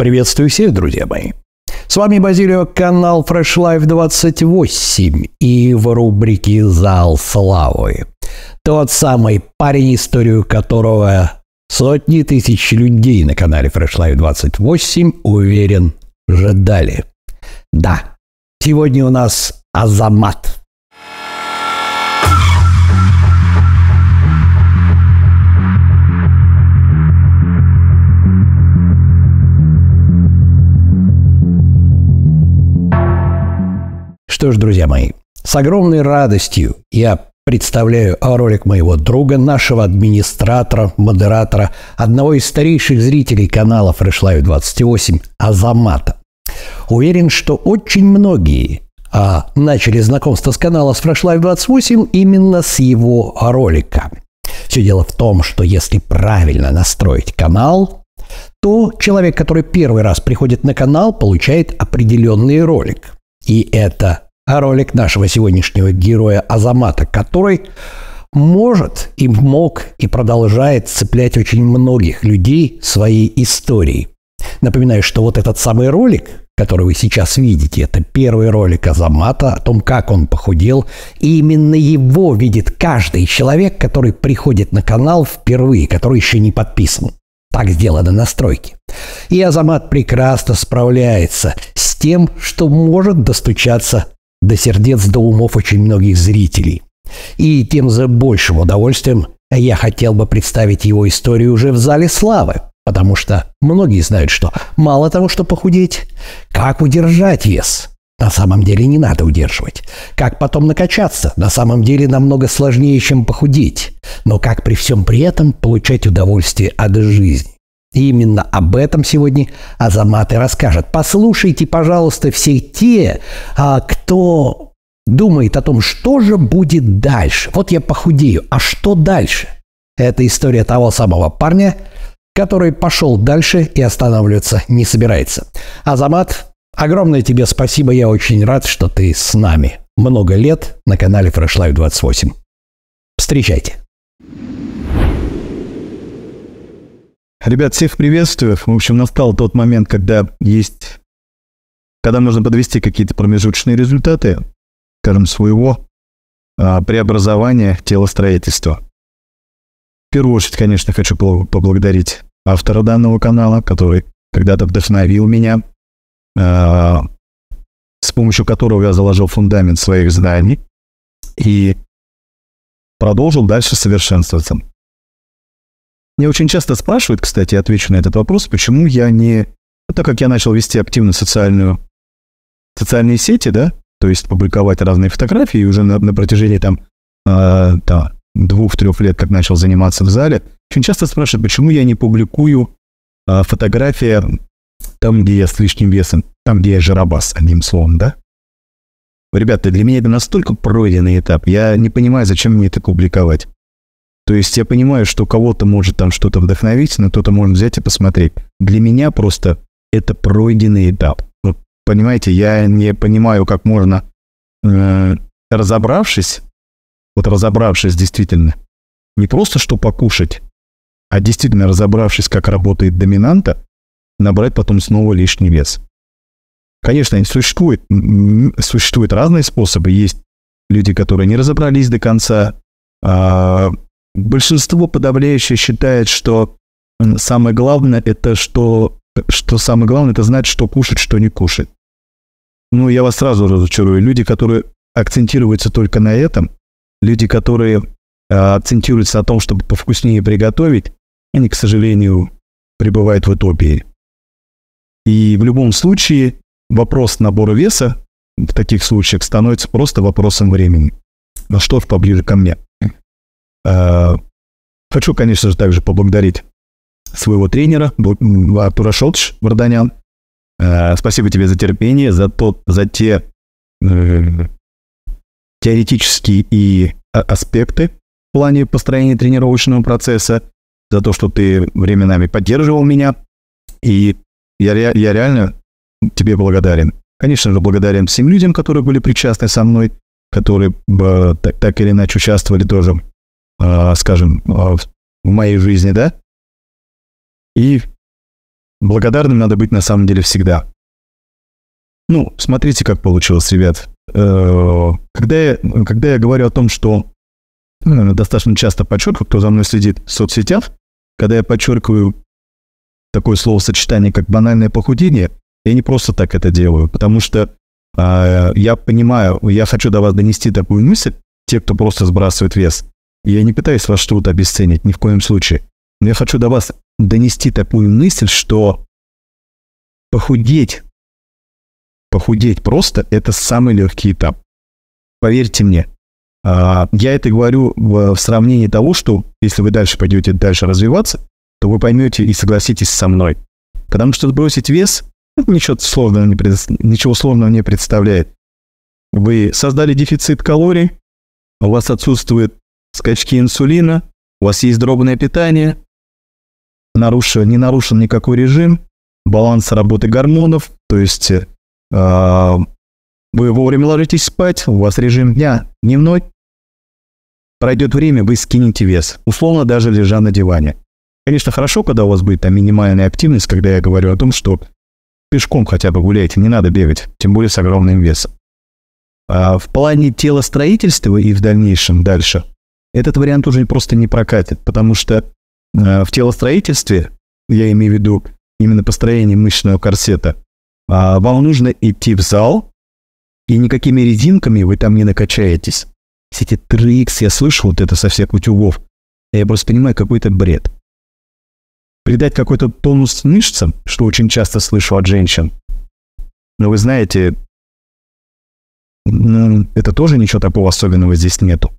Приветствую всех, друзья мои. С вами Базилио, канал Fresh Life 28 и в рубрике «Зал славы». Тот самый парень, историю которого сотни тысяч людей на канале Fresh Life 28, уверен, ждали. Да, сегодня у нас Азамат – Что ж, друзья мои, с огромной радостью я представляю ролик моего друга, нашего администратора, модератора, одного из старейших зрителей канала Fresh Life 28, Азамата. Уверен, что очень многие а, начали знакомство с канала с Fresh Life 28 именно с его ролика. Все дело в том, что если правильно настроить канал, то человек, который первый раз приходит на канал, получает определенный ролик. И это ролик нашего сегодняшнего героя Азамата, который может и мог и продолжает цеплять очень многих людей своей историей. Напоминаю, что вот этот самый ролик, который вы сейчас видите, это первый ролик Азамата о том, как он похудел. И именно его видит каждый человек, который приходит на канал впервые, который еще не подписан. Так сделаны настройки. И Азамат прекрасно справляется с тем, что может достучаться до сердец, до умов очень многих зрителей. И тем за большим удовольствием я хотел бы представить его историю уже в зале славы, потому что многие знают, что мало того, что похудеть, как удержать вес. На самом деле не надо удерживать. Как потом накачаться? На самом деле намного сложнее, чем похудеть. Но как при всем при этом получать удовольствие от жизни? И именно об этом сегодня Азамат и расскажет. Послушайте, пожалуйста, все те, а, кто думает о том, что же будет дальше. Вот я похудею, а что дальше? Это история того самого парня, который пошел дальше и останавливаться не собирается. Азамат, огромное тебе спасибо, я очень рад, что ты с нами. Много лет на канале Fresh Life 28. Встречайте. Ребят, всех приветствую. В общем, настал тот момент, когда есть... Когда нужно подвести какие-то промежуточные результаты, скажем, своего а, преобразования телостроительства. В первую очередь, конечно, хочу поблагодарить автора данного канала, который когда-то вдохновил меня, а, с помощью которого я заложил фундамент своих знаний и продолжил дальше совершенствоваться. Мне очень часто спрашивают, кстати, отвечу на этот вопрос, почему я не... Ну, так как я начал вести активно социальную... социальные сети, да, то есть публиковать разные фотографии, уже на, на протяжении там, э, да, двух-трех лет, как начал заниматься в зале, очень часто спрашивают, почему я не публикую э, фотографии там, где я с лишним весом, там, где я жиробас, одним словом, да? Ребята, для меня это настолько пройденный этап, я не понимаю, зачем мне это публиковать. То есть я понимаю, что кого-то может там что-то вдохновить, но кто-то может взять и посмотреть. Для меня просто это пройденный этап. Вот, понимаете, я не понимаю, как можно, э, разобравшись, вот разобравшись действительно, не просто что покушать, а действительно разобравшись, как работает доминанта, набрать потом снова лишний вес. Конечно, существует, существуют разные способы. Есть люди, которые не разобрались до конца, а, Большинство подавляющее считает, что самое главное это что, что самое главное это знать, что кушать, что не кушать. Ну, я вас сразу разочарую. Люди, которые акцентируются только на этом, люди, которые э, акцентируются на том, чтобы повкуснее приготовить, они, к сожалению, пребывают в утопии. И в любом случае вопрос набора веса в таких случаях становится просто вопросом времени. На что ж поближе ко мне. Э, хочу, конечно же, также поблагодарить своего тренера Артура Шолч Варданян. Э, спасибо тебе за терпение, за, тот, за те э, теоретические и аспекты в плане построения тренировочного процесса, за то, что ты временами поддерживал меня. И я, я реально тебе благодарен. Конечно же, благодарен всем людям, которые были причастны со мной, которые так, так или иначе участвовали тоже скажем, э, в моей жизни, да? И благодарным надо быть на самом деле всегда. Ну, смотрите, как получилось, ребят. Э, когда я, когда я говорю о том, что ну, достаточно часто подчеркиваю, кто за мной следит в соцсетях, когда я подчеркиваю такое словосочетание, как банальное похудение, я не просто так это делаю, потому что э, я понимаю, я хочу до вас донести такую мысль, те, кто просто сбрасывает вес. Я не пытаюсь ваш труд обесценить ни в коем случае. Но я хочу до вас донести такую мысль, что похудеть, похудеть просто – это самый легкий этап. Поверьте мне, а, я это говорю в сравнении того, что если вы дальше пойдете дальше развиваться, то вы поймете и согласитесь со мной. Потому что сбросить вес ничего сложного не, ничего сложного не представляет. Вы создали дефицит калорий, у вас отсутствуют скачки инсулина, у вас есть дробное питание, нарушен, не нарушен никакой режим, баланс работы гормонов, то есть э, вы вовремя ложитесь спать, у вас режим дня дневной, пройдет время, вы скинете вес, условно даже лежа на диване. Конечно, хорошо, когда у вас будет там минимальная активность, когда я говорю о том, что пешком хотя бы гуляйте, не надо бегать, тем более с огромным весом. А в плане телостроительства и в дальнейшем дальше этот вариант уже просто не прокатит, потому что э, в телостроительстве, я имею в виду именно построение мышечного корсета, э, вам нужно идти в зал, и никакими резинками вы там не накачаетесь. Все эти трикс, я слышу вот это со всех утюгов. Я просто понимаю, какой-то бред. Придать какой-то тонус мышцам, что очень часто слышу от женщин. Но вы знаете, ну, это тоже ничего такого особенного здесь нету.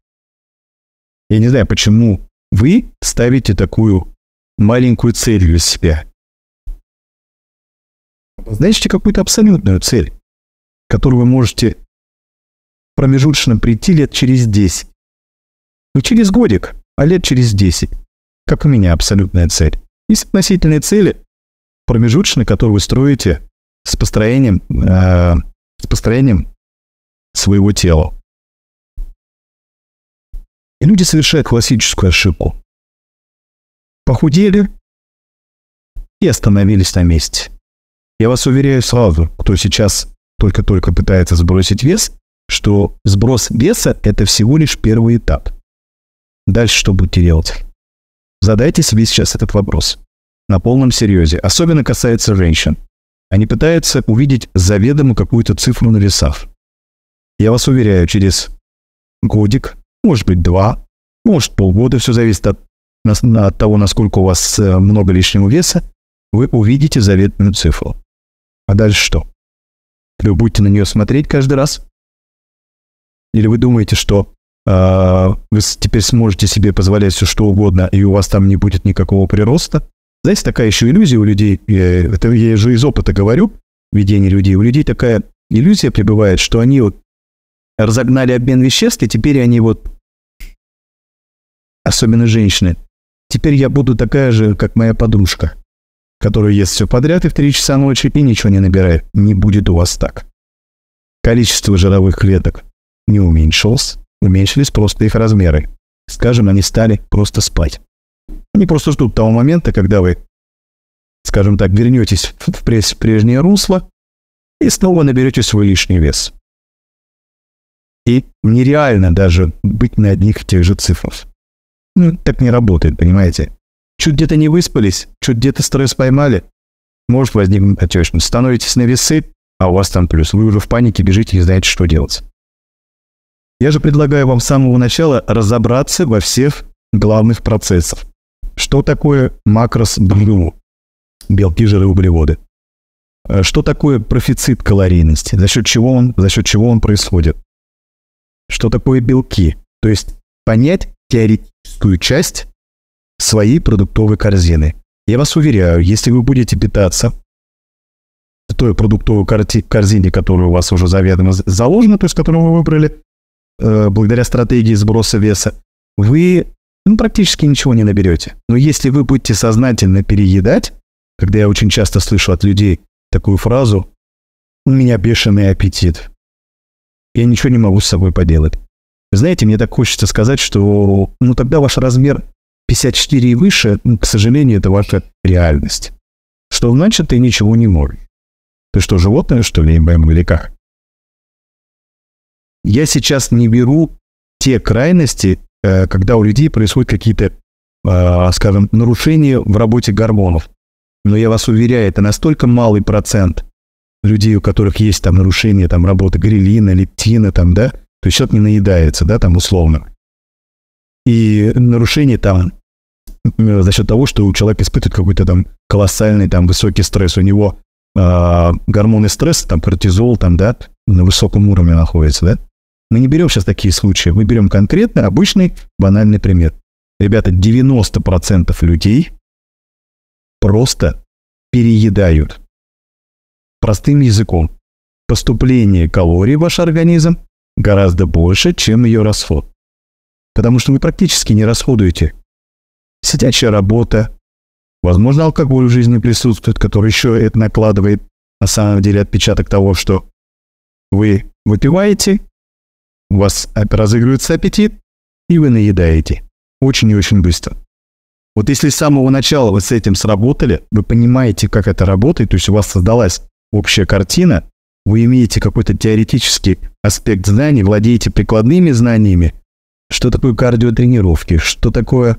Я не знаю, почему вы ставите такую маленькую цель для себя. Знаете, какую-то абсолютную цель, которую вы можете промежуточно прийти лет через 10. Не через годик, а лет через 10. Как у меня абсолютная цель. Есть относительные цели, промежуточные, которые вы строите с построением, э, с построением своего тела. И люди совершают классическую ошибку. Похудели и остановились на месте. Я вас уверяю сразу, кто сейчас только-только пытается сбросить вес, что сброс веса – это всего лишь первый этап. Дальше что будете делать? Задайте себе сейчас этот вопрос. На полном серьезе. Особенно касается женщин. Они пытаются увидеть заведомо какую-то цифру на весах. Я вас уверяю, через годик, может быть два, может полгода, все зависит от, от того, насколько у вас э, много лишнего веса, вы увидите заветную цифру. А дальше что? Вы будете на нее смотреть каждый раз? Или вы думаете, что э, вы теперь сможете себе позволять все что угодно, и у вас там не будет никакого прироста? Знаете, такая еще иллюзия у людей, это я же из опыта говорю, ведение людей, у людей такая иллюзия пребывает, что они вот разогнали обмен веществ, и теперь они вот, особенно женщины, теперь я буду такая же, как моя подружка, которая ест все подряд и в 3 часа ночи и ничего не набирает. Не будет у вас так. Количество жировых клеток не уменьшилось, уменьшились просто их размеры. Скажем, они стали просто спать. Они просто ждут того момента, когда вы, скажем так, вернетесь в прежнее русло и снова наберете свой лишний вес. И нереально даже быть на одних и тех же цифрах. Ну, так не работает, понимаете? Чуть где-то не выспались, чуть где-то стресс поймали, может возникнуть отечность. Становитесь на весы, а у вас там плюс. Вы уже в панике бежите и знаете, что делать. Я же предлагаю вам с самого начала разобраться во всех главных процессах. Что такое макрос БНУ? Белки, жиры, углеводы. Э, что такое профицит калорийности? За счет чего он, за счет чего он происходит? Что такое белки? То есть понять теоретическую часть своей продуктовой корзины. Я вас уверяю, если вы будете питаться той продуктовой корзине, которая у вас уже заведомо заложена, то есть которую вы выбрали, э, благодаря стратегии сброса веса, вы ну, практически ничего не наберете. Но если вы будете сознательно переедать, когда я очень часто слышу от людей такую фразу «У меня бешеный аппетит», я ничего не могу с собой поделать. Знаете, мне так хочется сказать, что ну тогда ваш размер 54 и выше, ну, к сожалению, это ваша реальность. что значит ты ничего не можешь? Ты что, животное, что ли, МБМ или как? Я сейчас не беру те крайности, э, когда у людей происходят какие-то, э, скажем, нарушения в работе гормонов. Но я вас уверяю, это настолько малый процент людей, у которых есть там нарушение там, работы грилина, лептина, там, да, то есть человек не наедается, да, там условно. И нарушение там за счет того, что у человека испытывает какой-то там колоссальный там высокий стресс, у него э, гормоны стресса, там кортизол, там, да, на высоком уровне находится, да. Мы не берем сейчас такие случаи, мы берем конкретно обычный банальный пример. Ребята, 90% людей просто переедают. Простым языком. Поступление калорий в ваш организм гораздо больше, чем ее расход. Потому что вы практически не расходуете. Сидячая работа, возможно, алкоголь в жизни присутствует, который еще это накладывает на самом деле отпечаток того, что вы выпиваете, у вас разыгрывается аппетит, и вы наедаете. Очень и очень быстро. Вот если с самого начала вы с этим сработали, вы понимаете, как это работает, то есть у вас создалась общая картина, вы имеете какой-то теоретический аспект знаний, владеете прикладными знаниями, что такое кардиотренировки, что такое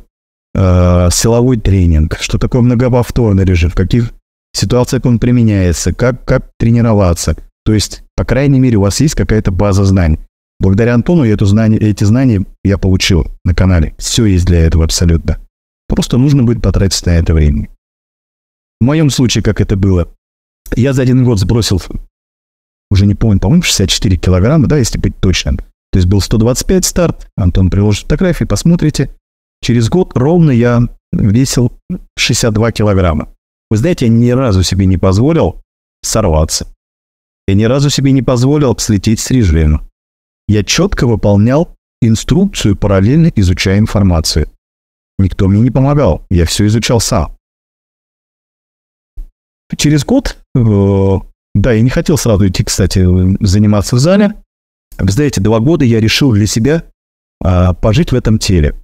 э, силовой тренинг, что такое многоповторный режим, в каких ситуациях он применяется, как, как тренироваться. То есть, по крайней мере, у вас есть какая-то база знаний. Благодаря Антону я эту знание, эти знания я получил на канале. Все есть для этого абсолютно. Просто нужно будет потратить на это время. В моем случае, как это было, я за один год сбросил, уже не помню, по-моему, 64 килограмма, да, если быть точным. То есть был 125 старт, Антон приложит фотографии, посмотрите. Через год ровно я весил 62 килограмма. Вы знаете, я ни разу себе не позволил сорваться. Я ни разу себе не позволил слететь с режима я четко выполнял инструкцию, параллельно изучая информацию. Никто мне не помогал, я все изучал сам. Через год, э, да, я не хотел сразу идти, кстати, заниматься в зале. Вы знаете, два года я решил для себя э, пожить в этом теле.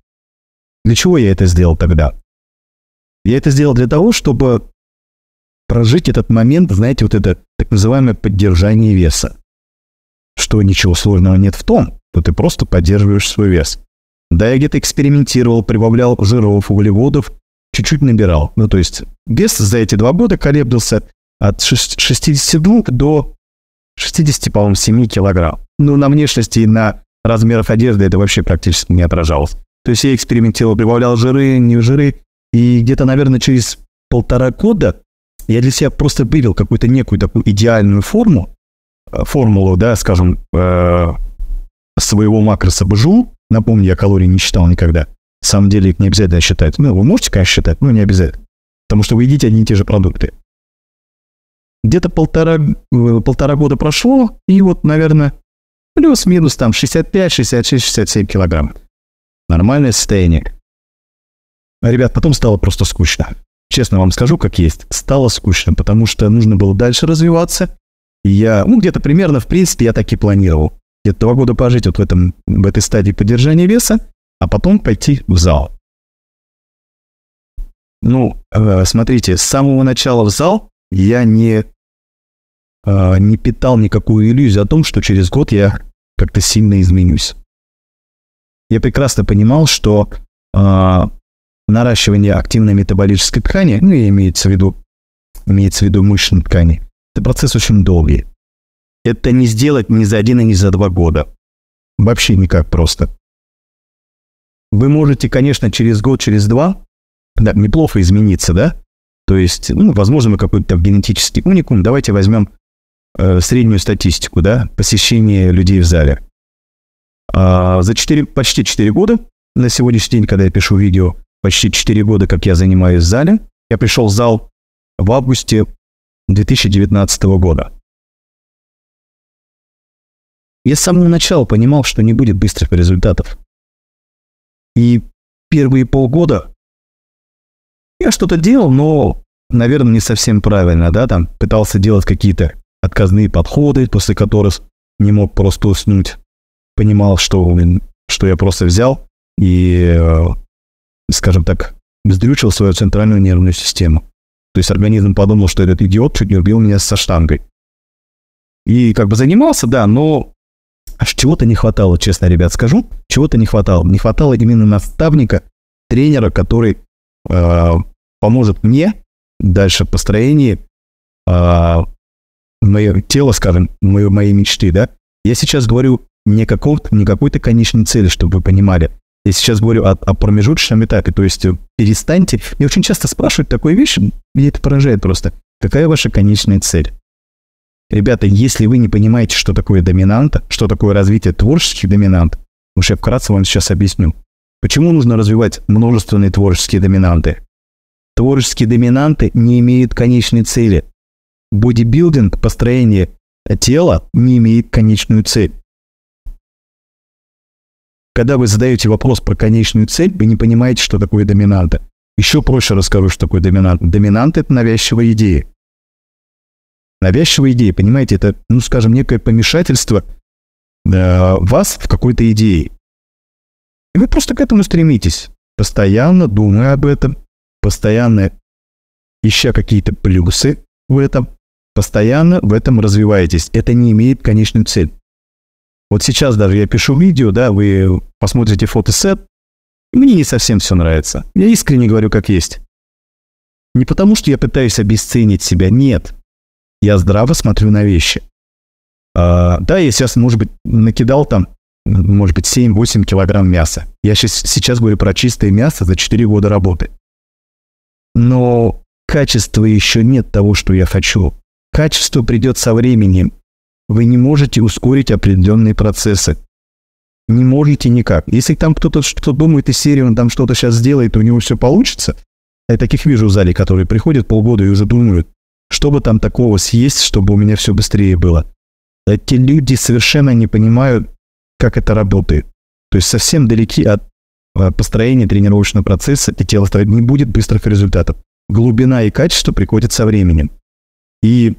Для чего я это сделал тогда? Я это сделал для того, чтобы прожить этот момент, знаете, вот это так называемое поддержание веса что ничего сложного нет в том, что ты просто поддерживаешь свой вес. Да, я где-то экспериментировал, прибавлял жиров, углеводов, чуть-чуть набирал. Ну, то есть вес за эти два года колеблился от 62 до 60, по-моему, 7 килограмм. Ну, на внешности и на размерах одежды это вообще практически не отражалось. То есть я экспериментировал, прибавлял жиры, не жиры, и где-то, наверное, через полтора года я для себя просто вывел какую-то некую такую идеальную форму, Э, формулу, да, скажем, э, своего макроса БЖУ, напомню, я калорий не считал никогда, на самом деле их не обязательно считать. Ну, вы можете, конечно, считать, но не обязательно. Потому что вы едите одни и те же продукты. Где-то полтора, э, полтора года прошло, и вот, наверное, плюс-минус там 65, 66, 67 килограмм. Нормальное состояние. Ребят, потом стало просто скучно. Честно вам скажу, как есть. Стало скучно, потому что нужно было дальше развиваться, я, ну, где-то примерно, в принципе, я так и планировал. Где-то два года пожить вот в, этом, в этой стадии поддержания веса, а потом пойти в зал. Ну, э, смотрите, с самого начала в зал я не, э, не питал никакую иллюзию о том, что через год я как-то сильно изменюсь. Я прекрасно понимал, что э, наращивание активной метаболической ткани, ну, имеется в виду, имеется в виду мышечной ткани, это процесс очень долгий. Это не сделать ни за один и ни за два года. Вообще никак просто. Вы можете, конечно, через год, через два да, неплохо измениться, да? То есть, ну, возможно, мы какой-то генетический уникум. Давайте возьмем э, среднюю статистику, да, посещение людей в зале. А, за 4, почти 4 года, на сегодняшний день, когда я пишу видео, почти 4 года, как я занимаюсь в зале, я пришел в зал в августе 2019 года. Я с самого начала понимал, что не будет быстрых результатов. И первые полгода я что-то делал, но, наверное, не совсем правильно, да, там пытался делать какие-то отказные подходы, после которых не мог просто уснуть. Понимал, что, что я просто взял и, э, скажем так, вздрючил свою центральную нервную систему. То есть организм подумал, что этот идиот чуть не убил меня со штангой. И как бы занимался, да, но аж чего-то не хватало, честно, ребят, скажу. Чего-то не хватало. Не хватало именно наставника, тренера, который э, поможет мне дальше в построении э, мое тело, скажем, мое, моей мечты, да. Я сейчас говорю не, какого не какой-то конечной цели, чтобы вы понимали. Я сейчас говорю о, о промежуточном этапе, то есть э, перестаньте. Мне очень часто спрашивают такую вещь, меня это поражает просто. Какая ваша конечная цель? Ребята, если вы не понимаете, что такое доминанта, что такое развитие творческих доминант, уж я вкратце вам сейчас объясню. Почему нужно развивать множественные творческие доминанты? Творческие доминанты не имеют конечной цели. Бодибилдинг, построение тела не имеет конечную цель. Когда вы задаете вопрос про конечную цель, вы не понимаете, что такое доминанта. Еще проще расскажу, что такое доминант. Доминант – это навязчивая идея. Навязчивая идея, понимаете, это, ну, скажем, некое помешательство э, вас в какой-то идее. Вы просто к этому стремитесь, постоянно думая об этом, постоянно ища какие-то плюсы в этом, постоянно в этом развиваетесь. Это не имеет конечную цель. Вот сейчас даже я пишу видео, да, вы посмотрите фотосет, мне не совсем все нравится. Я искренне говорю, как есть. Не потому, что я пытаюсь обесценить себя, нет. Я здраво смотрю на вещи. А, да, я сейчас, может быть, накидал там, может быть, 7-8 килограмм мяса. Я сейчас, сейчас говорю про чистое мясо за 4 года работы. Но качества еще нет того, что я хочу. Качество придет со временем. Вы не можете ускорить определенные процессы. Не можете никак. Если там кто-то что думает из серии, он там что-то сейчас сделает, у него все получится. Я таких вижу в зале, которые приходят полгода и уже думают, что бы там такого съесть, чтобы у меня все быстрее было. Эти люди совершенно не понимают, как это работает. То есть совсем далеки от а, построения тренировочного процесса и телостроения не будет быстрых результатов. Глубина и качество приходят со временем. И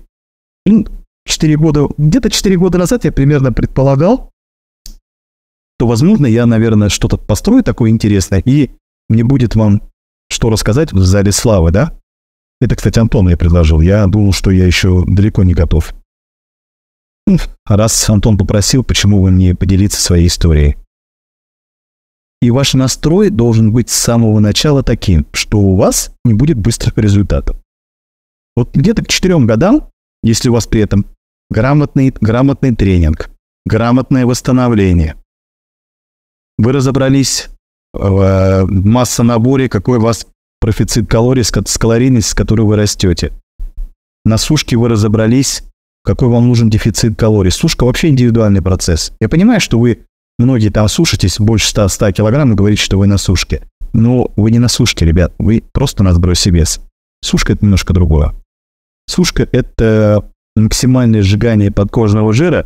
ну, 4 года, где-то 4 года назад я примерно предполагал, то, возможно, я, наверное, что-то построю такое интересное, и мне будет вам что рассказать в зале славы, да? Это, кстати, Антон я предложил. Я думал, что я еще далеко не готов. Раз Антон попросил, почему вы не поделиться своей историей? И ваш настрой должен быть с самого начала таким, что у вас не будет быстрых результатов. Вот где-то к четырем годам, если у вас при этом грамотный, грамотный тренинг, грамотное восстановление. Вы разобрались в э, массонаборе, какой у вас профицит калорий, с калорийность, с которой вы растете. На сушке вы разобрались, какой вам нужен дефицит калорий. Сушка вообще индивидуальный процесс. Я понимаю, что вы, многие там сушитесь больше 100, 100 килограмм и говорите, что вы на сушке. Но вы не на сушке, ребят, вы просто на сбросе вес. Сушка – это немножко другое. Сушка – это максимальное сжигание подкожного жира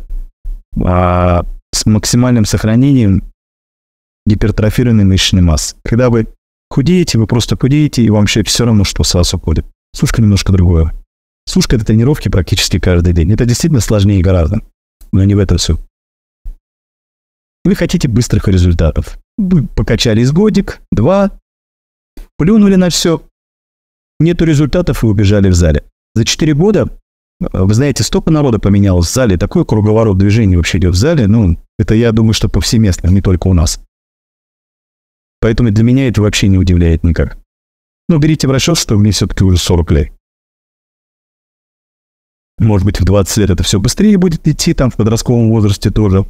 а, с максимальным сохранением гипертрофированной мышечной массы. Когда вы худеете, вы просто худеете, и вам все равно, что с вас уходит. Сушка немножко другое. Сушка – это тренировки практически каждый день. Это действительно сложнее гораздо, но не в этом все. Вы хотите быстрых результатов. Вы покачались годик, два, плюнули на все, нету результатов и убежали в зале. За четыре года вы знаете, столько народа поменялось в зале, такой круговорот движений вообще идет в зале. Ну, это, я думаю, что повсеместно, не только у нас. Поэтому для меня это вообще не удивляет никак. Но берите в расчет, что мне все-таки уже 40 лет. Может быть, в 20 лет это все быстрее будет идти, там в подростковом возрасте тоже.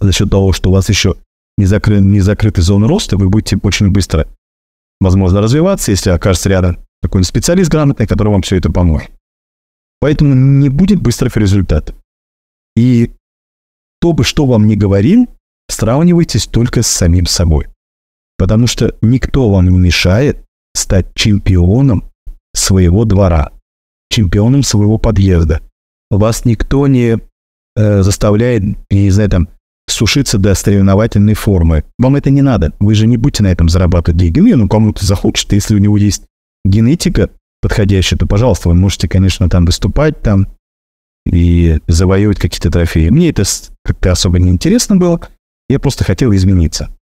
За счет того, что у вас еще не, закры... не закрыты зоны роста, вы будете очень быстро, возможно, развиваться, если окажется рядом какой-нибудь специалист грамотный, который вам все это поможет. Поэтому не будет быстрых результатов. И кто бы что вам ни говорил, сравнивайтесь только с самим собой. Потому что никто вам не мешает стать чемпионом своего двора, чемпионом своего подъезда. Вас никто не э, заставляет, не знаю, там, сушиться до соревновательной формы. Вам это не надо. Вы же не будете на этом зарабатывать деньги. Ну, кому-то захочет, если у него есть генетика, подходящий, то, пожалуйста, вы можете, конечно, там выступать там и завоевывать какие-то трофеи. Мне это как-то особо не интересно было. Я просто хотел измениться.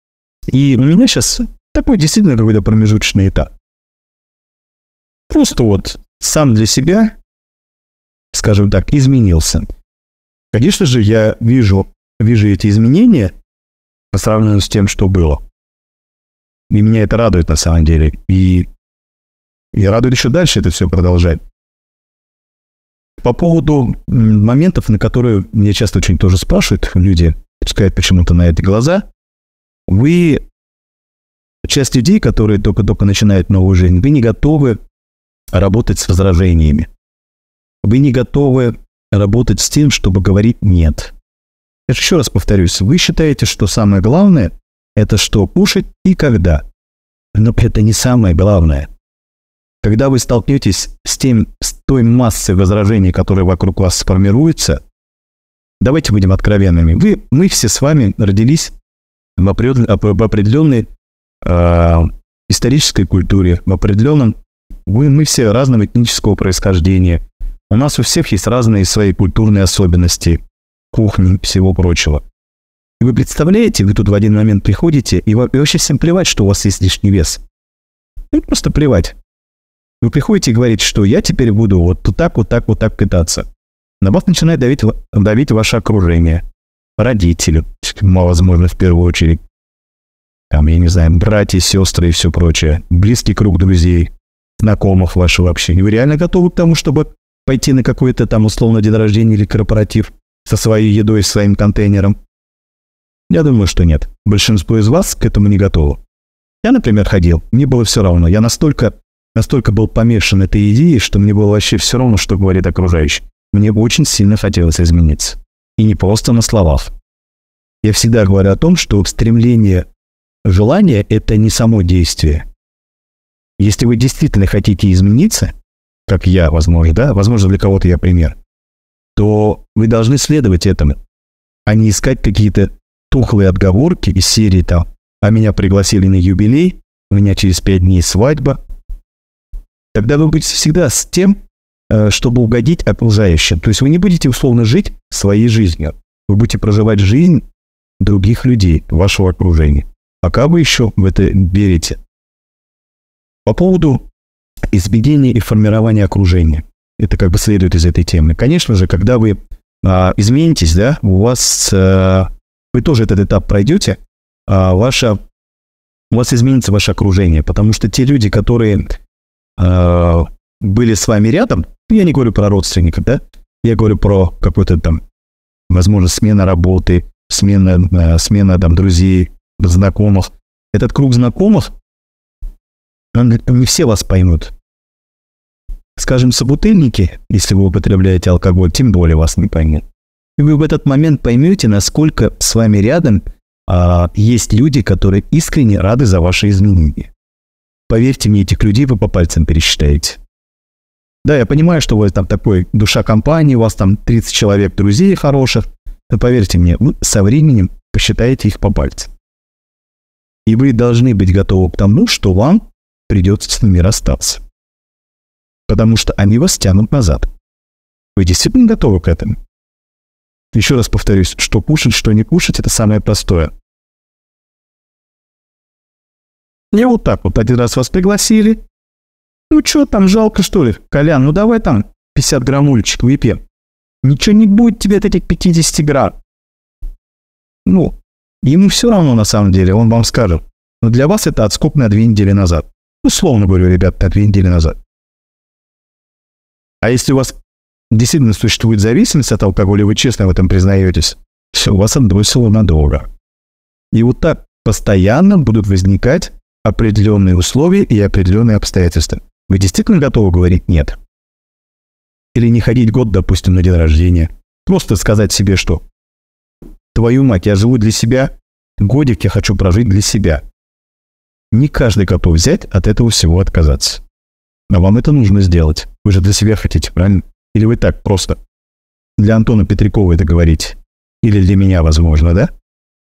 И у меня сейчас такой действительно какой-то промежуточный этап. Просто вот сам для себя, скажем так, изменился. Конечно же, я вижу, вижу эти изменения по сравнению с тем, что было. И меня это радует на самом деле. И, и радует еще дальше это все продолжать. По поводу моментов, на которые меня часто очень тоже спрашивают люди, пускают почему-то на это глаза, вы, часть людей, которые только-только начинают новую жизнь, вы не готовы работать с возражениями. Вы не готовы работать с тем, чтобы говорить «нет». Еще раз повторюсь, вы считаете, что самое главное – это что кушать и когда. Но это не самое главное. Когда вы столкнетесь с, тем, с той массой возражений, которые вокруг вас сформируются, давайте будем откровенными. Вы, мы все с вами родились в, определен, в определенной э, исторической культуре, в определенном... Вы, мы все разного этнического происхождения. У нас у всех есть разные свои культурные особенности, кухни, всего прочего. И вы представляете, вы тут в один момент приходите, и, вообще всем плевать, что у вас есть лишний вес. Ну, просто плевать. Вы приходите и говорите, что я теперь буду вот так, вот так, вот так питаться. На вас начинает давить, давить ваше окружение. Родители, возможно, в первую очередь. Там, я не знаю, братья, сестры и все прочее. Близкий круг друзей, знакомых вашего. И вы реально готовы к тому, чтобы пойти на какой-то там условно день рождения или корпоратив со своей едой, своим контейнером? Я думаю, что нет. Большинство из вас к этому не готово. Я, например, ходил, мне было все равно. Я настолько, настолько был помешан этой идеей, что мне было вообще все равно, что говорит окружающий. Мне очень сильно хотелось измениться. И не просто на словах. Я всегда говорю о том, что стремление, желание – это не само действие. Если вы действительно хотите измениться, как я, возможно, да, возможно, для кого-то я пример, то вы должны следовать этому, а не искать какие-то тухлые отговорки из серии там «А меня пригласили на юбилей, у меня через пять дней свадьба». Тогда вы будете всегда с тем, э, чтобы угодить окружающим. То есть вы не будете условно жить своей жизнью. Вы будете проживать жизнь других людей, вашего окружения. Пока вы еще в это верите. По поводу изменения и формирования окружения. Это как бы следует из этой темы. Конечно же, когда вы а, изменитесь, да, у вас а, вы тоже этот этап пройдете, а ваша, у вас изменится ваше окружение, потому что те люди, которые э, были с вами рядом, я не говорю про родственников, да, я говорю про какой-то там, возможно, смена работы, смена, э, смена там друзей, знакомых. Этот круг знакомых, все вас поймут. Скажем, собутыльники, если вы употребляете алкоголь, тем более вас не поймет. И вы в этот момент поймете, насколько с вами рядом а, есть люди, которые искренне рады за ваши изменения. Поверьте мне, этих людей вы по пальцам пересчитаете. Да, я понимаю, что у вас там такой душа компании, у вас там 30 человек друзей хороших, но поверьте мне, вы со временем посчитаете их по пальцам. И вы должны быть готовы к тому, что вам придется с ними расстаться. Потому что они вас тянут назад. Вы действительно готовы к этому? Еще раз повторюсь, что кушать, что не кушать, это самое простое. Не вот так вот один раз вас пригласили. Ну что там, жалко что ли? Колян, ну давай там 50 грамм уличек выпьем. Ничего не будет тебе от этих 50 грамм. Ну, ему все равно на самом деле, он вам скажет. Но для вас это отскок на две недели назад. Условно говорю, ребят, на две недели назад. А если у вас действительно существует зависимость от алкоголя, вы честно в этом признаетесь, все, вас отбросило надолго. И вот так постоянно будут возникать определенные условия и определенные обстоятельства. Вы действительно готовы говорить «нет»? Или не ходить год, допустим, на день рождения? Просто сказать себе, что «твою мать, я живу для себя, годик я хочу прожить для себя». Не каждый готов взять от этого всего отказаться. Но вам это нужно сделать. Вы же для себя хотите, правильно? Или вы так просто для Антона Петрякова это говорите? Или для меня, возможно, да?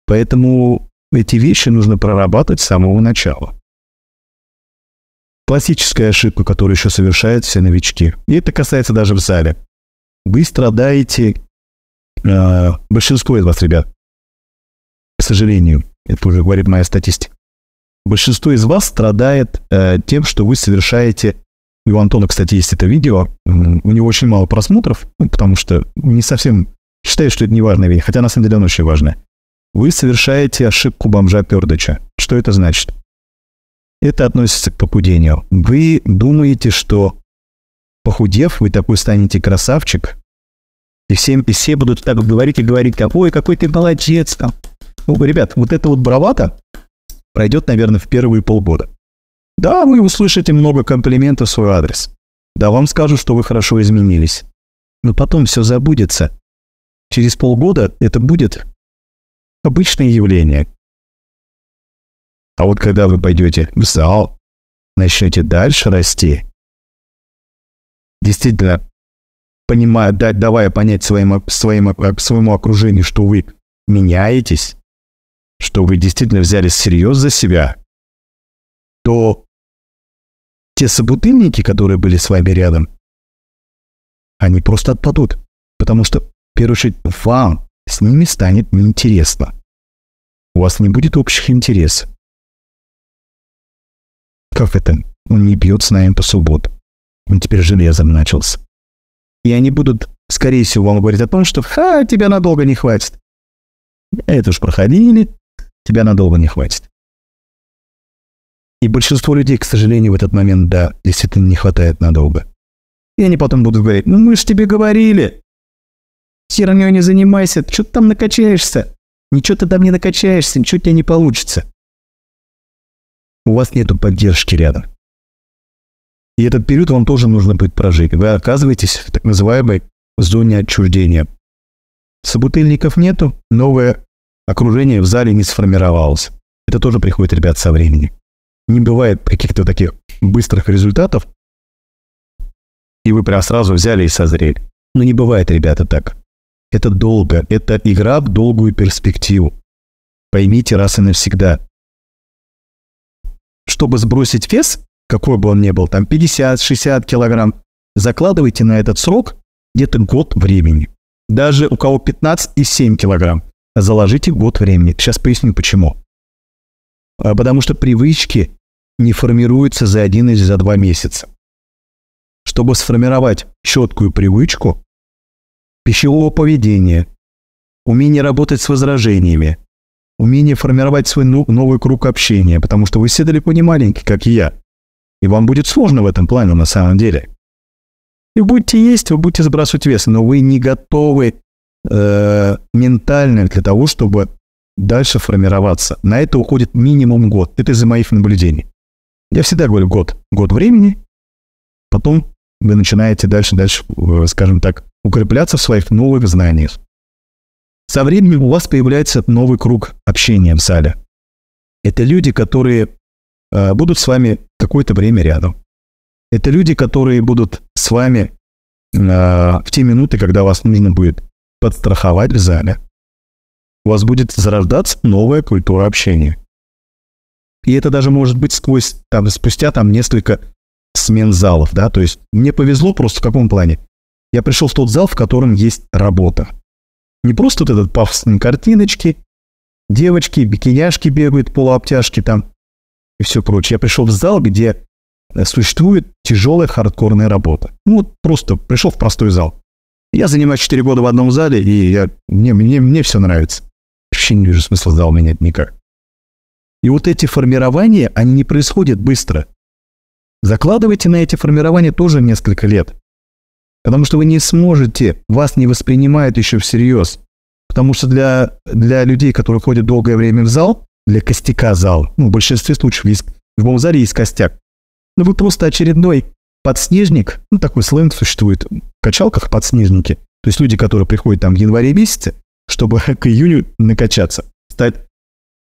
Поэтому эти вещи нужно прорабатывать с самого начала. Классическая ошибка, которую еще совершают все новички. И это касается даже в зале. Вы страдаете, э, большинство из вас, ребят, к сожалению, это уже говорит моя статистика, большинство из вас страдает э, тем, что вы совершаете, вы у Антона, кстати, есть это видео. У него очень мало просмотров, ну, потому что не совсем считает, что это не важное видео, хотя на самом деле оно очень важное. Вы совершаете ошибку бомжа Пердыча. Что это значит? Это относится к похудению. Вы думаете, что похудев, вы такой станете красавчик, и всем и все будут так говорить и говорить, ой, какой ты молодец там. Ну, ребят, вот это вот бравата пройдет, наверное, в первые полгода. Да, вы услышите много комплиментов в свой адрес. Да, вам скажут, что вы хорошо изменились. Но потом все забудется. Через полгода это будет обычное явление. А вот когда вы пойдете в зал, начнете дальше расти, действительно, понимая, давая понять своим, своим, своему окружению, что вы меняетесь, что вы действительно взяли всерьез за себя, то те собутыльники, которые были с вами рядом, они просто отпадут. Потому что, в первую очередь, вам с ними станет неинтересно. У вас не будет общих интересов. Как это? Он не пьет с нами по субботам. Он теперь железом начался. И они будут, скорее всего, вам говорить о том, что «Ха, тебя надолго не хватит». Это уж проходили, тебя надолго не хватит. И большинство людей, к сожалению, в этот момент, да, действительно не хватает надолго. И они потом будут говорить, ну мы же тебе говорили, херней не занимайся, что ты там накачаешься? Ничего ты там не накачаешься, ничего у тебя не получится. У вас нету поддержки рядом. И этот период вам тоже нужно будет прожить. Вы оказываетесь в так называемой зоне отчуждения. Собутыльников нету, новое окружение в зале не сформировалось. Это тоже приходит, ребят, со временем. Не бывает каких-то таких быстрых результатов, и вы прям сразу взяли и созрели. Но не бывает, ребята, так. Это долго, это игра в долгую перспективу. Поймите раз и навсегда. Чтобы сбросить вес, какой бы он ни был, там 50-60 килограмм, закладывайте на этот срок где-то год времени. Даже у кого 15 и 7 килограмм, заложите год времени. Сейчас поясню почему. А потому что привычки не формируются за один или за два месяца. Чтобы сформировать четкую привычку пищевого поведения, умение работать с возражениями, умение формировать свой новый круг общения, потому что вы все далеко не маленькие, как и я. И вам будет сложно в этом плане на самом деле. И будете есть, вы будете сбрасывать вес, но вы не готовы э, ментально для того, чтобы дальше формироваться. На это уходит минимум год. Это из-за моих наблюдений. Я всегда говорю год. Год времени. Потом вы начинаете дальше, дальше, э, скажем так, укрепляться в своих новых знаниях. Со временем у вас появляется новый круг общения в зале. Это люди, которые э, будут с вами какое-то время рядом. Это люди, которые будут с вами э, в те минуты, когда вас нужно будет подстраховать в зале. У вас будет зарождаться новая культура общения. И это даже может быть сквозь, там, спустя там несколько смен залов, да, то есть мне повезло просто в каком плане. Я пришел в тот зал, в котором есть работа. Не просто вот этот пафосные картиночки, девочки, бикиняшки бегают, полуобтяжки там, и все прочее. Я пришел в зал, где существует тяжелая хардкорная работа. Ну вот просто пришел в простой зал. Я занимаюсь 4 года в одном зале, и я, мне, мне, мне все нравится. Вообще не вижу смысла зал менять никак. И вот эти формирования, они не происходят быстро. Закладывайте на эти формирования тоже несколько лет. Потому что вы не сможете, вас не воспринимают еще всерьез. Потому что для, для людей, которые ходят долгое время в зал, для костяка зал. Ну, в большинстве случаев есть, в любом зале есть костяк. Но вы просто очередной подснежник, ну, такой сленг существует в качалках подснежники. То есть люди, которые приходят там в январе месяце, чтобы к июню накачаться, стать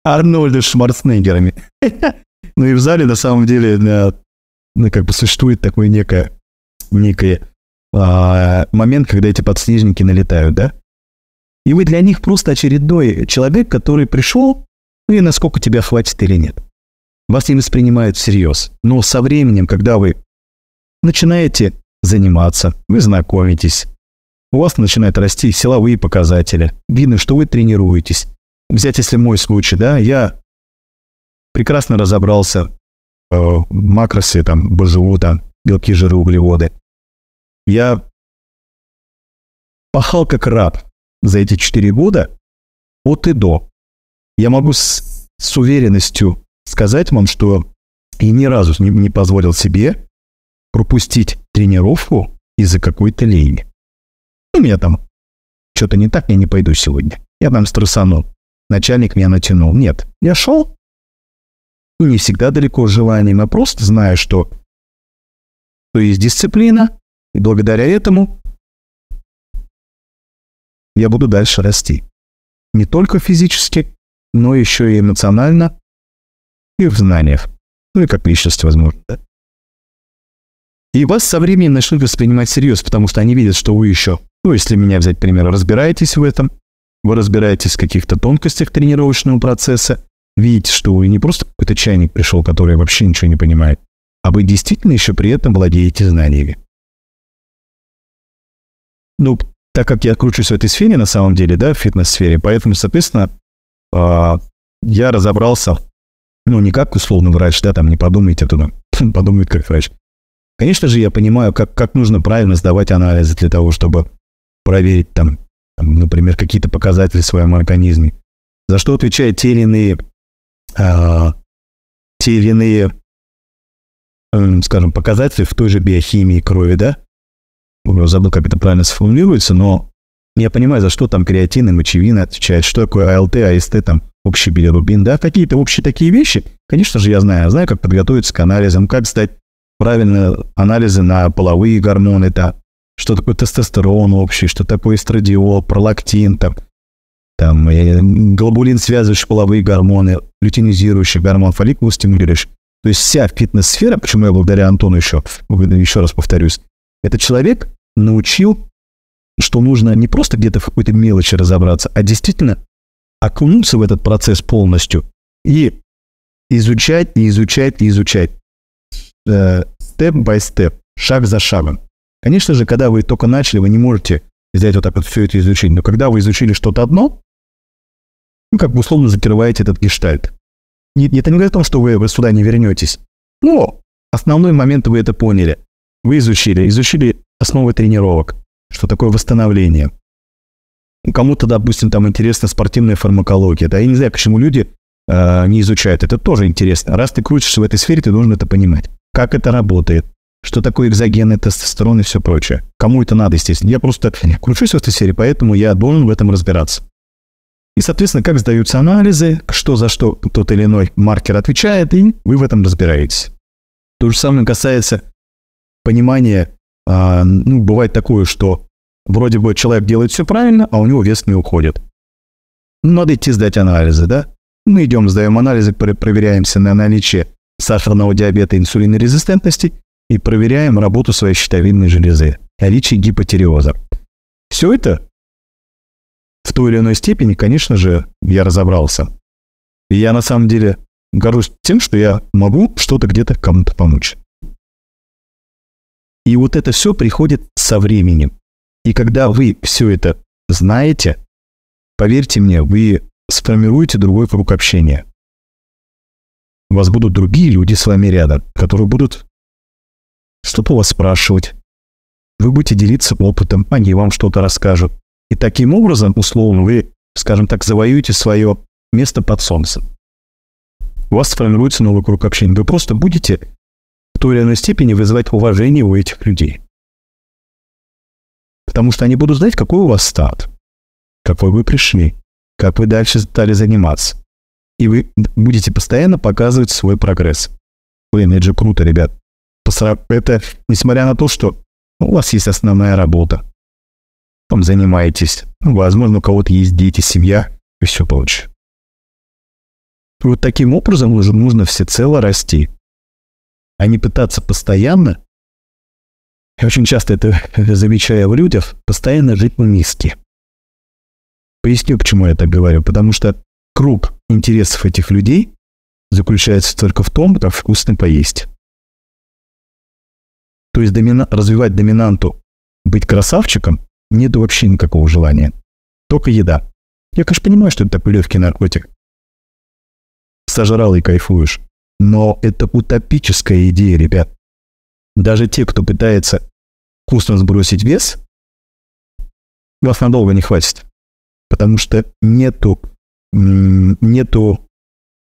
Арнольда Шварценеггерами. Ну и в зале на самом деле ну, как бы существует такой некое, некое а, момент, когда эти подснежники налетают, да? И вы для них просто очередной человек, который пришел, ну и насколько тебя хватит или нет. Вас не воспринимают всерьез. Но со временем, когда вы начинаете заниматься, вы знакомитесь, у вас начинают расти силовые показатели. Видно, что вы тренируетесь. Взять, если мой случай, да, я прекрасно разобрался э, в макросе, там, БЖУ, там, белки, жиры, углеводы. Я пахал как раб за эти четыре года от и до. Я могу с, с уверенностью сказать вам, что и ни разу не, не позволил себе пропустить тренировку из-за какой-то лени. У меня там что-то не так, я не пойду сегодня. Я там стрессанул. Начальник меня натянул. Нет, я шел. Не всегда далеко с желанием, а просто знаю, что то есть дисциплина, и благодаря этому я буду дальше расти. Не только физически, но еще и эмоционально, и в знаниях. Ну и как личность, возможно. Да? И вас со временем начнут воспринимать всерьез, потому что они видят, что вы еще, ну если меня взять пример, разбираетесь в этом, вы разбираетесь в каких-то тонкостях тренировочного процесса, видите, что вы не просто какой-то чайник пришел, который вообще ничего не понимает, а вы действительно еще при этом владеете знаниями. Ну, так как я кручусь в этой сфере на самом деле, да, в фитнес-сфере, поэтому, соответственно, э, я разобрался, ну, не как условный врач, да, там не подумайте туда, подумает как врач. Конечно же, я понимаю, как, как нужно правильно сдавать анализы для того, чтобы проверить там, например, какие-то показатели в своем организме. За что отвечают те или иные, э, те или иные Эм, скажем, показатели в той же биохимии крови, да? Забыл, как это правильно сформулируется, но я понимаю, за что там креатин и мочевина отвечают, что такое АЛТ, АСТ, там, общий билирубин, да, какие-то общие такие вещи. Конечно же, я знаю, я знаю, как подготовиться к анализам, как сдать правильно анализы на половые гормоны, да, что такое тестостерон общий, что такое эстрадиол, пролактин, там, там, э, глобулин, связывающий половые гормоны, лютинизирующий гормон, фолликул стимулирующий. То есть вся фитнес-сфера, почему я благодаря Антону еще, еще раз повторюсь, этот человек научил, что нужно не просто где-то в какой-то мелочи разобраться, а действительно окунуться в этот процесс полностью и изучать, и изучать, и изучать. Step-by-step, шаг за шагом. Конечно же, когда вы только начали, вы не можете взять вот так вот все это изучить. Но когда вы изучили что-то одно, ну, как бы условно закрываете этот гештальт. Не, это не говорит о том, что вы, вы сюда не вернетесь. Но основной момент вы это поняли. Вы изучили, изучили основы тренировок, что такое восстановление. Кому-то, допустим, там интересна спортивная фармакология. Да, я не знаю, почему люди э, не изучают. Это тоже интересно. Раз ты крутишься в этой сфере, ты должен это понимать. Как это работает, что такое экзогенный тестостерон и все прочее. Кому это надо, естественно. Я просто кручусь в этой сфере, поэтому я должен в этом разбираться. И, соответственно, как сдаются анализы, что за что тот или иной маркер отвечает, и вы в этом разбираетесь. То же самое касается понимания, а, ну, бывает такое, что вроде бы человек делает все правильно, а у него вес не уходит. Надо идти сдать анализы, да? Мы идем, сдаем анализы, проверяемся на наличие сахарного диабета, инсулинорезистентности и проверяем работу своей щитовидной железы, наличие гипотериоза. Все это в той или иной степени, конечно же, я разобрался. И я на самом деле горжусь тем, что я могу что-то где-то кому-то помочь. И вот это все приходит со временем. И когда вы все это знаете, поверьте мне, вы сформируете другой круг общения. У вас будут другие люди с вами рядом, которые будут что-то у вас спрашивать. Вы будете делиться опытом, они вам что-то расскажут. И таким образом, условно, вы, скажем так, завоюете свое место под солнцем. У вас сформируется новый круг общения. Вы просто будете в той или иной степени вызывать уважение у этих людей. Потому что они будут знать, какой у вас старт, какой вы пришли, как вы дальше стали заниматься. И вы будете постоянно показывать свой прогресс. Блин, это же круто, ребят. Это несмотря на то, что у вас есть основная работа, там занимаетесь. Ну, возможно, у кого-то есть дети, семья и все прочее. Вот таким образом уже нужно всецело расти, а не пытаться постоянно, я очень часто это замечаю в людях, постоянно жить на миске. Поясню, почему я так говорю. Потому что круг интересов этих людей заключается только в том, как вкусно поесть. То есть домина- развивать доминанту, быть красавчиком, нет вообще никакого желания. Только еда. Я, конечно, понимаю, что это такой легкий наркотик. Сожрал и кайфуешь. Но это утопическая идея, ребят. даже те, кто пытается вкусно сбросить вес, вас надолго не хватит. Потому что нету, нету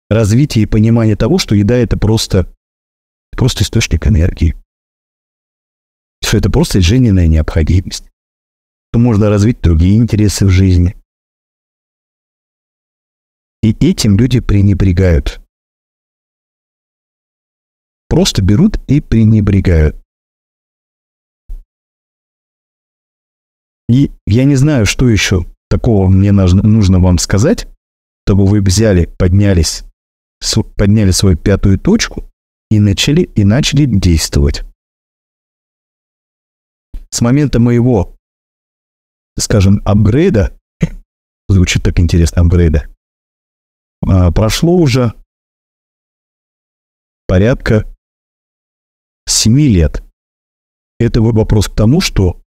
развития и понимания того, что еда это просто, просто источник энергии. Что это просто жизненная необходимость. То можно развить другие интересы в жизни. И этим люди пренебрегают. Просто берут и пренебрегают. И я не знаю, что еще такого мне нужно, вам сказать, чтобы вы взяли, поднялись, подняли свою пятую точку и начали, и начали действовать. С момента моего, скажем, апгрейда, звучит так интересно, апгрейда, а, прошло уже порядка 7 лет. Это вопрос к тому, что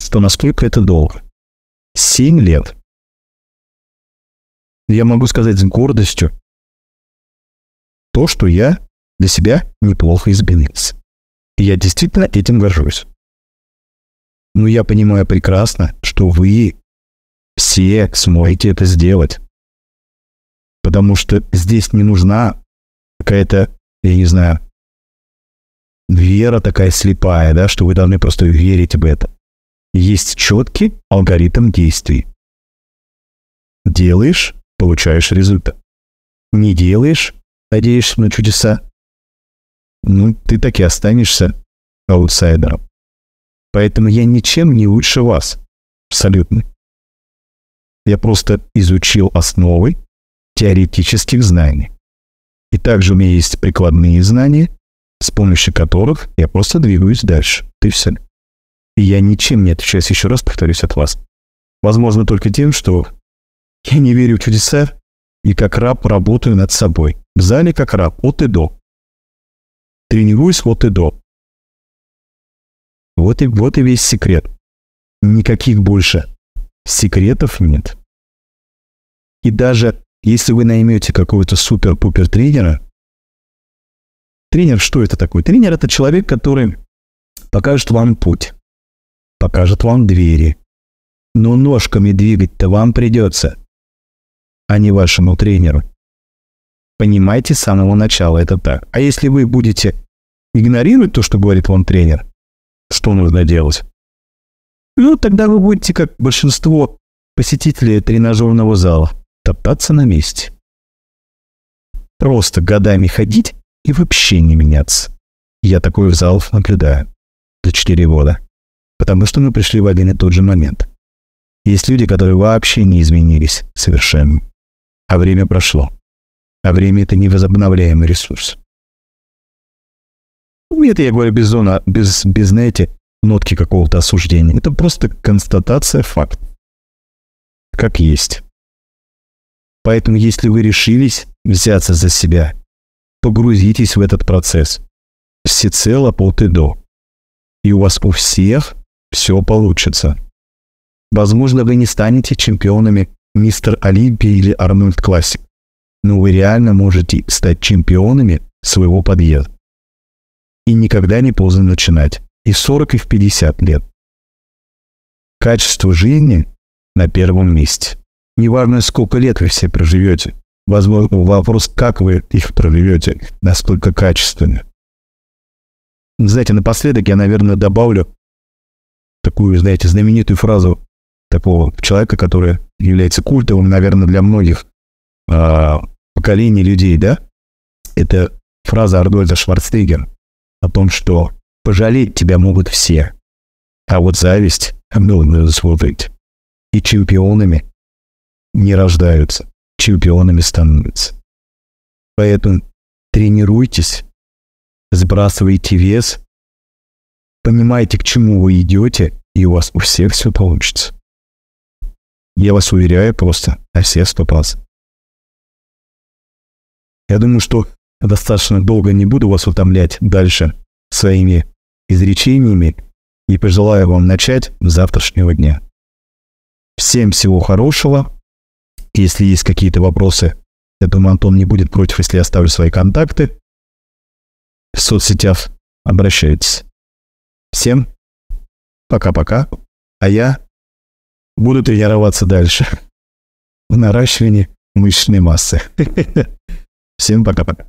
что насколько это долго. Семь лет. Я могу сказать с гордостью то, что я для себя неплохо изменился. И я действительно этим горжусь. Но я понимаю прекрасно, что вы все сможете это сделать. Потому что здесь не нужна какая-то, я не знаю, вера такая слепая, да, что вы должны просто верить в это есть четкий алгоритм действий. Делаешь – получаешь результат. Не делаешь – надеешься на чудеса. Ну, ты так и останешься аутсайдером. Поэтому я ничем не лучше вас. Абсолютно. Я просто изучил основы теоретических знаний. И также у меня есть прикладные знания, с помощью которых я просто двигаюсь дальше. Ты все. И я ничем не отличаюсь, еще раз повторюсь, от вас. Возможно, только тем, что я не верю в чудеса и как раб работаю над собой. В зале как раб, от и до. Тренируюсь от и до. Вот и, вот и весь секрет. Никаких больше секретов нет. И даже если вы наймете какого-то супер-пупер тренера, тренер что это такое? Тренер это человек, который покажет вам путь покажет вам двери. Но ножками двигать-то вам придется, а не вашему тренеру. Понимайте с самого начала это так. А если вы будете игнорировать то, что говорит вам тренер, что нужно делать? Ну, тогда вы будете, как большинство посетителей тренажерного зала, топтаться на месте. Просто годами ходить и вообще не меняться. Я такой в зал наблюдаю за 4 года потому что мы пришли в один и тот же момент. Есть люди, которые вообще не изменились совершенно. А время прошло. А время — это невозобновляемый ресурс. Это я говорю без зона, без, без, знаете, нотки какого-то осуждения. Это просто констатация факта. Как есть. Поэтому, если вы решились взяться за себя, погрузитесь в этот процесс. Всецело от и до. И у вас у всех все получится. Возможно, вы не станете чемпионами Мистер Олимпия или Арнольд Классик, но вы реально можете стать чемпионами своего подъезда. И никогда не поздно начинать. И в 40, и в 50 лет. Качество жизни на первом месте. Неважно, сколько лет вы все проживете. Возможно, вопрос, как вы их проживете, насколько качественно. Знаете, напоследок я, наверное, добавлю такую, знаете, знаменитую фразу такого человека, который является культовым, наверное, для многих э, поколений людей, да? Это фраза Арнольда Шварценеггера о том, что пожалеть тебя могут все, а вот зависть можно заслужить. И чемпионами не рождаются, чемпионами становятся. Поэтому тренируйтесь, сбрасывайте вес, понимаете, к чему вы идете, и у вас у всех все получится. Я вас уверяю просто на все сто Я думаю, что достаточно долго не буду вас утомлять дальше своими изречениями и пожелаю вам начать с завтрашнего дня. Всем всего хорошего. Если есть какие-то вопросы, я думаю, Антон не будет против, если я оставлю свои контакты. в соцсетях, обращайтесь. Всем пока-пока. А я буду тренироваться дальше в наращивании мышечной массы. Всем пока-пока.